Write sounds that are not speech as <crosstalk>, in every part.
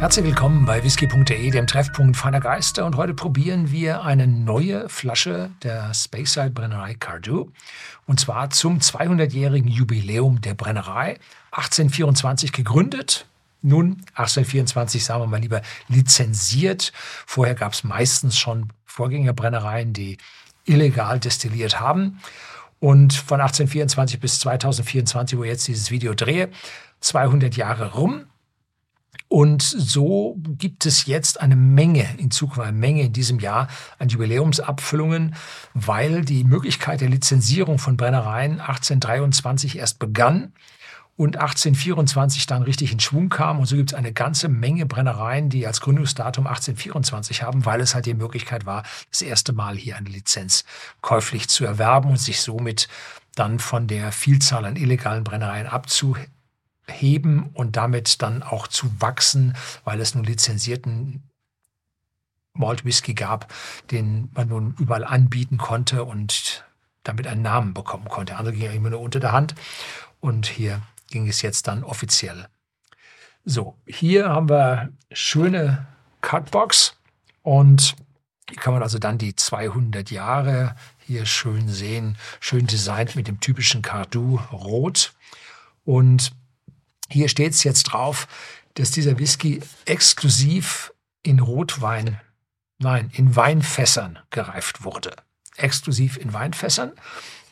Herzlich willkommen bei whisky.de, dem Treffpunkt feiner Geister. Und heute probieren wir eine neue Flasche der Speyside Brennerei Cardew. Und zwar zum 200-jährigen Jubiläum der Brennerei. 1824 gegründet, nun 1824, sagen wir mal lieber, lizenziert. Vorher gab es meistens schon Vorgängerbrennereien, die illegal destilliert haben. Und von 1824 bis 2024, wo jetzt dieses Video drehe, 200 Jahre rum. Und so gibt es jetzt eine Menge, in Zukunft eine Menge in diesem Jahr an Jubiläumsabfüllungen, weil die Möglichkeit der Lizenzierung von Brennereien 1823 erst begann und 1824 dann richtig in Schwung kam. Und so gibt es eine ganze Menge Brennereien, die als Gründungsdatum 1824 haben, weil es halt die Möglichkeit war, das erste Mal hier eine Lizenz käuflich zu erwerben und sich somit dann von der Vielzahl an illegalen Brennereien abzuheben heben und damit dann auch zu wachsen, weil es nun lizenzierten Malt Whisky gab, den man nun überall anbieten konnte und damit einen Namen bekommen konnte. Andere ging ja immer nur unter der Hand und hier ging es jetzt dann offiziell. So, hier haben wir schöne Cutbox und hier kann man also dann die 200 Jahre hier schön sehen, schön designt mit dem typischen Cardu Rot und hier steht es jetzt drauf, dass dieser Whisky exklusiv in Rotwein, nein, in Weinfässern gereift wurde. Exklusiv in Weinfässern.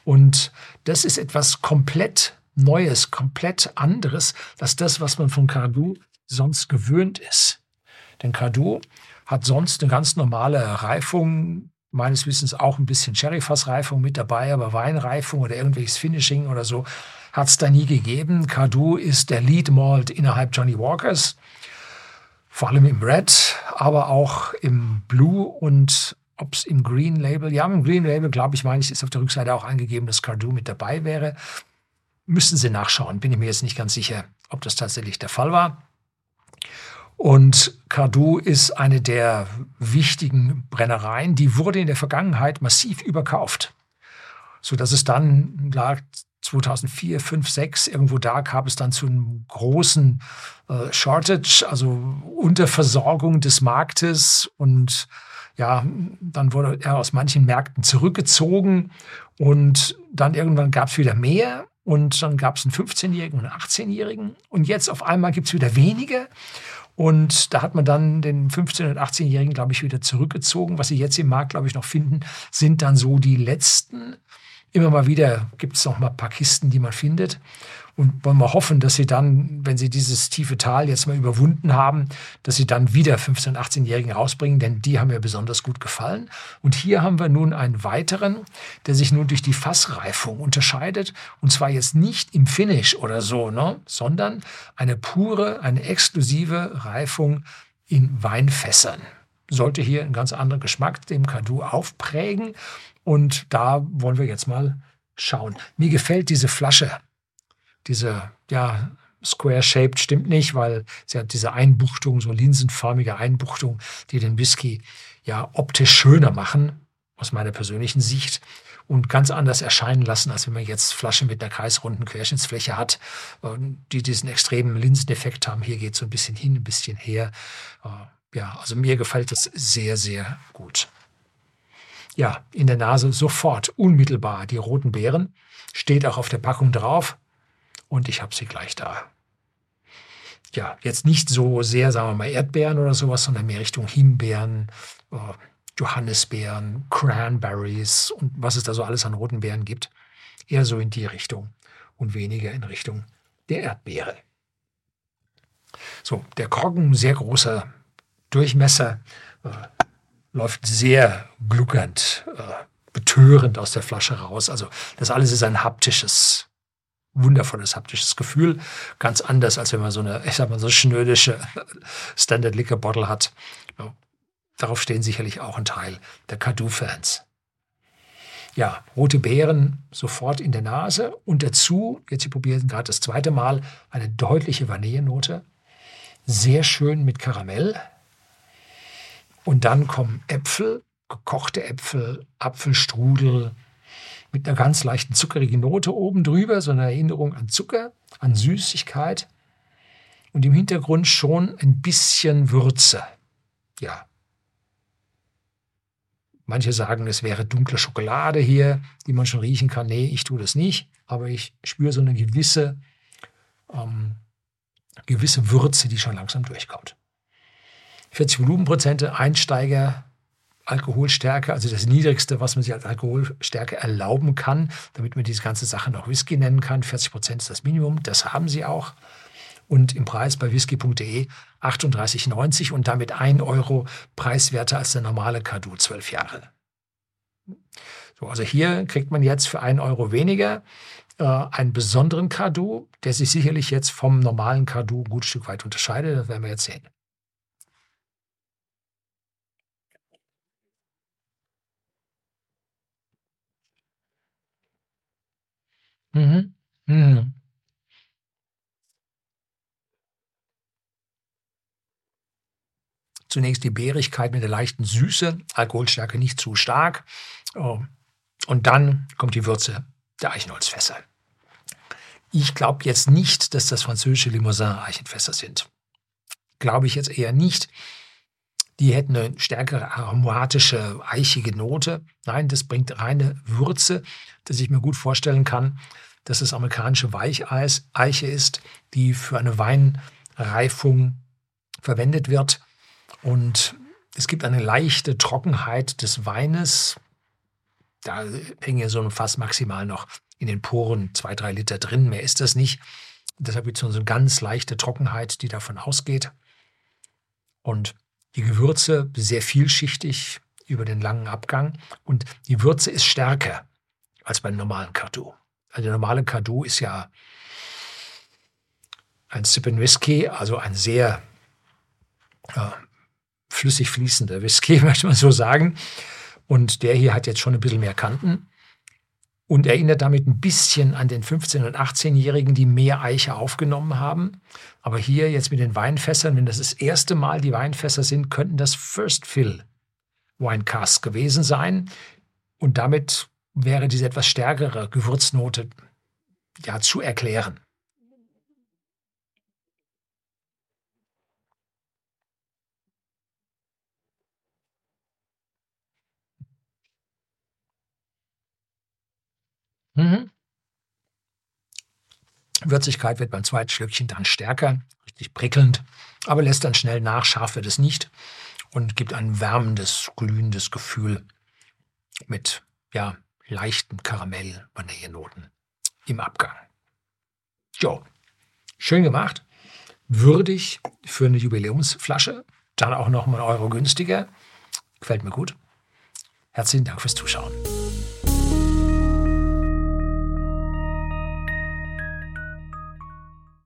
Und das ist etwas komplett Neues, komplett anderes, als das, was man von Cardu sonst gewöhnt ist. Denn Cardu hat sonst eine ganz normale Reifung, meines Wissens auch ein bisschen Sherryfassreifung mit dabei, aber Weinreifung oder irgendwelches Finishing oder so hat es da nie gegeben. Cardu ist der Lead Malt innerhalb Johnny Walkers, vor allem im Red, aber auch im Blue und ob es im Green Label, ja, im Green Label, glaube ich, meine ich, ist auf der Rückseite auch angegeben, dass Cardu mit dabei wäre. Müssen Sie nachschauen, bin ich mir jetzt nicht ganz sicher, ob das tatsächlich der Fall war. Und Cardu ist eine der wichtigen Brennereien, die wurde in der Vergangenheit massiv überkauft, so dass es dann 2004, 5, 6, irgendwo da kam es dann zu einem großen äh, Shortage, also Unterversorgung des Marktes. Und ja, dann wurde er aus manchen Märkten zurückgezogen. Und dann irgendwann gab es wieder mehr. Und dann gab es einen 15-Jährigen und einen 18-Jährigen und jetzt auf einmal gibt es wieder wenige. Und da hat man dann den 15- und 18-Jährigen, glaube ich, wieder zurückgezogen. Was sie jetzt im Markt, glaube ich, noch finden, sind dann so die letzten Immer mal wieder gibt es noch mal ein paar Kisten, die man findet. Und wollen wir hoffen, dass sie dann, wenn sie dieses tiefe Tal jetzt mal überwunden haben, dass sie dann wieder 15-, 18-Jährigen rausbringen, denn die haben mir besonders gut gefallen. Und hier haben wir nun einen weiteren, der sich nun durch die Fassreifung unterscheidet. Und zwar jetzt nicht im Finish oder so, ne, sondern eine pure, eine exklusive Reifung in Weinfässern. Sollte hier einen ganz anderen Geschmack dem Kadu aufprägen. Und da wollen wir jetzt mal schauen. Mir gefällt diese Flasche. Diese, ja, square-shaped stimmt nicht, weil sie hat diese Einbuchtung, so linsenförmige Einbuchtung, die den Whisky ja optisch schöner machen, aus meiner persönlichen Sicht, und ganz anders erscheinen lassen, als wenn man jetzt Flaschen mit einer kreisrunden Querschnittsfläche hat, äh, die diesen extremen Linseneffekt haben. Hier geht es so ein bisschen hin, ein bisschen her. Ja, also mir gefällt das sehr, sehr gut ja, in der Nase sofort, unmittelbar die roten Beeren. Steht auch auf der Packung drauf und ich habe sie gleich da. Ja, jetzt nicht so sehr, sagen wir mal, Erdbeeren oder sowas, sondern mehr Richtung Himbeeren, äh, Johannisbeeren, Cranberries und was es da so alles an roten Beeren gibt. Eher so in die Richtung und weniger in Richtung der Erdbeere. So, der Korken, sehr großer Durchmesser, äh, läuft sehr gluckernd, äh, betörend aus der Flasche raus. Also das alles ist ein haptisches, wundervolles haptisches Gefühl. Ganz anders, als wenn man so eine, ich sag mal, so schnödische <laughs> Standard Liquor Bottle hat. Darauf stehen sicherlich auch ein Teil der Kadu-Fans. Ja, rote Beeren sofort in der Nase und dazu, jetzt Sie probieren gerade das zweite Mal, eine deutliche Vanillenote. Sehr schön mit Karamell, und dann kommen Äpfel, gekochte Äpfel, Apfelstrudel mit einer ganz leichten zuckerigen Note oben drüber, so eine Erinnerung an Zucker, an Süßigkeit. und im Hintergrund schon ein bisschen Würze. Ja. Manche sagen, es wäre dunkle Schokolade hier, die man schon riechen kann. Nee, ich tue das nicht, aber ich spüre so eine gewisse, ähm, gewisse Würze, die schon langsam durchkommt. 40 Volumenprozente, Einsteiger, Alkoholstärke, also das Niedrigste, was man sich als Alkoholstärke erlauben kann, damit man diese ganze Sache noch Whisky nennen kann. 40 Prozent ist das Minimum, das haben sie auch. Und im Preis bei whisky.de 38,90 und damit 1 Euro preiswerter als der normale Kadu, 12 Jahre. So, also hier kriegt man jetzt für 1 Euro weniger äh, einen besonderen Kadu, der sich sicherlich jetzt vom normalen Kadu ein gutes Stück weit unterscheidet. Das werden wir jetzt sehen. Mhm. Mhm. Zunächst die Beerigkeit mit der leichten Süße, Alkoholstärke nicht zu stark. Oh. Und dann kommt die Würze der Eichenholzfässer. Ich glaube jetzt nicht, dass das französische Limousin-Eichenfässer sind. Glaube ich jetzt eher nicht. Die hätten eine stärkere aromatische, eichige Note. Nein, das bringt reine Würze, dass ich mir gut vorstellen kann, dass es amerikanische Weicheis, Eiche ist, die für eine Weinreifung verwendet wird. Und es gibt eine leichte Trockenheit des Weines. Da hängen ja so ein Fass maximal noch in den Poren zwei, drei Liter drin. Mehr ist das nicht. Deshalb gibt es so eine ganz leichte Trockenheit, die davon ausgeht. Und die Gewürze sehr vielschichtig über den langen Abgang. Und die Würze ist stärker als beim normalen Cartou. Also der normale Kadu ist ja ein Sip Whisky, also ein sehr äh, flüssig fließender Whisky, <laughs> möchte man so sagen. Und der hier hat jetzt schon ein bisschen mehr Kanten und erinnert damit ein bisschen an den 15- und 18-Jährigen, die mehr Eiche aufgenommen haben. Aber hier jetzt mit den Weinfässern, wenn das das erste Mal die Weinfässer sind, könnten das First Fill Winecast gewesen sein. Und damit wäre diese etwas stärkere Gewürznote ja zu erklären. Mhm. Würzigkeit wird beim zweiten Schlückchen dann stärker, richtig prickelnd, aber lässt dann schnell nach, scharf wird es nicht und gibt ein wärmendes, glühendes Gefühl mit ja, leichten Karamell-Vanillenoten im Abgang. Jo, schön gemacht. Würdig für eine Jubiläumsflasche. Dann auch noch mal Euro günstiger. Gefällt mir gut. Herzlichen Dank fürs Zuschauen.